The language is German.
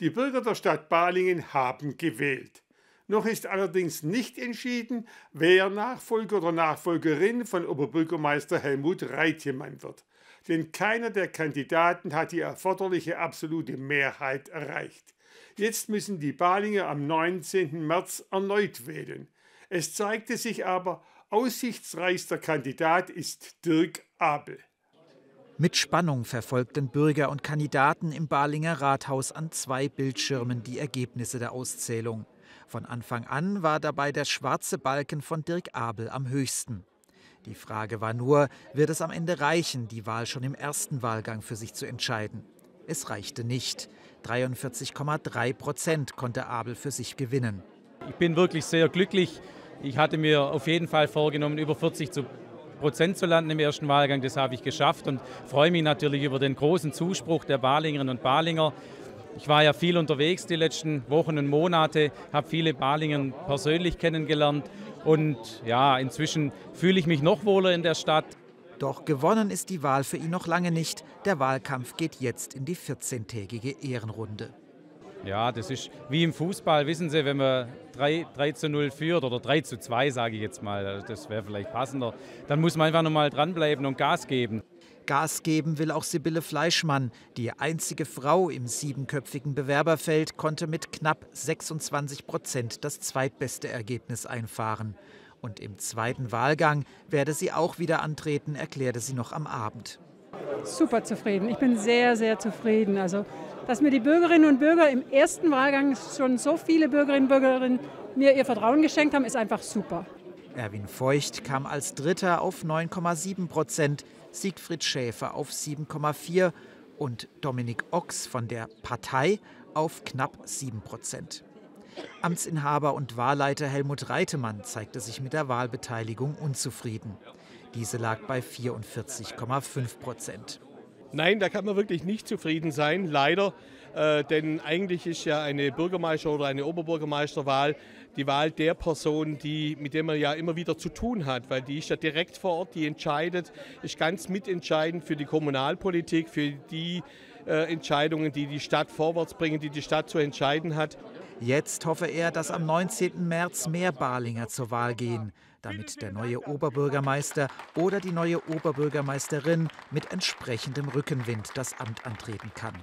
Die Bürger der Stadt Balingen haben gewählt. Noch ist allerdings nicht entschieden, wer Nachfolger oder Nachfolgerin von Oberbürgermeister Helmut Reitjemann wird. Denn keiner der Kandidaten hat die erforderliche absolute Mehrheit erreicht. Jetzt müssen die Balinger am 19. März erneut wählen. Es zeigte sich aber, aussichtsreichster Kandidat ist Dirk Abel. Mit Spannung verfolgten Bürger und Kandidaten im Balinger Rathaus an zwei Bildschirmen die Ergebnisse der Auszählung. Von Anfang an war dabei der schwarze Balken von Dirk Abel am höchsten. Die Frage war nur, wird es am Ende reichen, die Wahl schon im ersten Wahlgang für sich zu entscheiden? Es reichte nicht. 43,3 Prozent konnte Abel für sich gewinnen. Ich bin wirklich sehr glücklich. Ich hatte mir auf jeden Fall vorgenommen, über 40 zu Prozent zu landen im ersten Wahlgang. Das habe ich geschafft und freue mich natürlich über den großen Zuspruch der Balingerinnen und Balinger. Ich war ja viel unterwegs die letzten Wochen und Monate, habe viele Balingen persönlich kennengelernt und ja, inzwischen fühle ich mich noch wohler in der Stadt. Doch gewonnen ist die Wahl für ihn noch lange nicht. Der Wahlkampf geht jetzt in die 14-tägige Ehrenrunde. Ja, das ist wie im Fußball, wissen Sie, wenn man 3, 3 zu 0 führt oder 3 zu 2, sage ich jetzt mal, das wäre vielleicht passender, dann muss man einfach nochmal dranbleiben und Gas geben. Gas geben will auch Sibylle Fleischmann. Die einzige Frau im siebenköpfigen Bewerberfeld konnte mit knapp 26 Prozent das zweitbeste Ergebnis einfahren. Und im zweiten Wahlgang werde sie auch wieder antreten, erklärte sie noch am Abend. Super zufrieden. Ich bin sehr, sehr zufrieden. Also dass mir die Bürgerinnen und Bürger im ersten Wahlgang schon so viele Bürgerinnen und Bürger mir ihr Vertrauen geschenkt haben, ist einfach super. Erwin Feucht kam als Dritter auf 9,7 Prozent, Siegfried Schäfer auf 7,4 und Dominik Ochs von der Partei auf knapp 7 Prozent. Amtsinhaber und Wahlleiter Helmut Reitemann zeigte sich mit der Wahlbeteiligung unzufrieden. Diese lag bei 44,5 Prozent. Nein, da kann man wirklich nicht zufrieden sein, leider. Äh, denn eigentlich ist ja eine Bürgermeister- oder eine Oberbürgermeisterwahl die Wahl der Person, die, mit der man ja immer wieder zu tun hat, weil die ist ja direkt vor Ort, die entscheidet, ist ganz mitentscheidend für die Kommunalpolitik, für die äh, Entscheidungen, die die Stadt vorwärts bringen, die die Stadt zu entscheiden hat. Jetzt hoffe er, dass am 19. März mehr Balinger zur Wahl gehen damit der neue Oberbürgermeister oder die neue Oberbürgermeisterin mit entsprechendem Rückenwind das Amt antreten kann.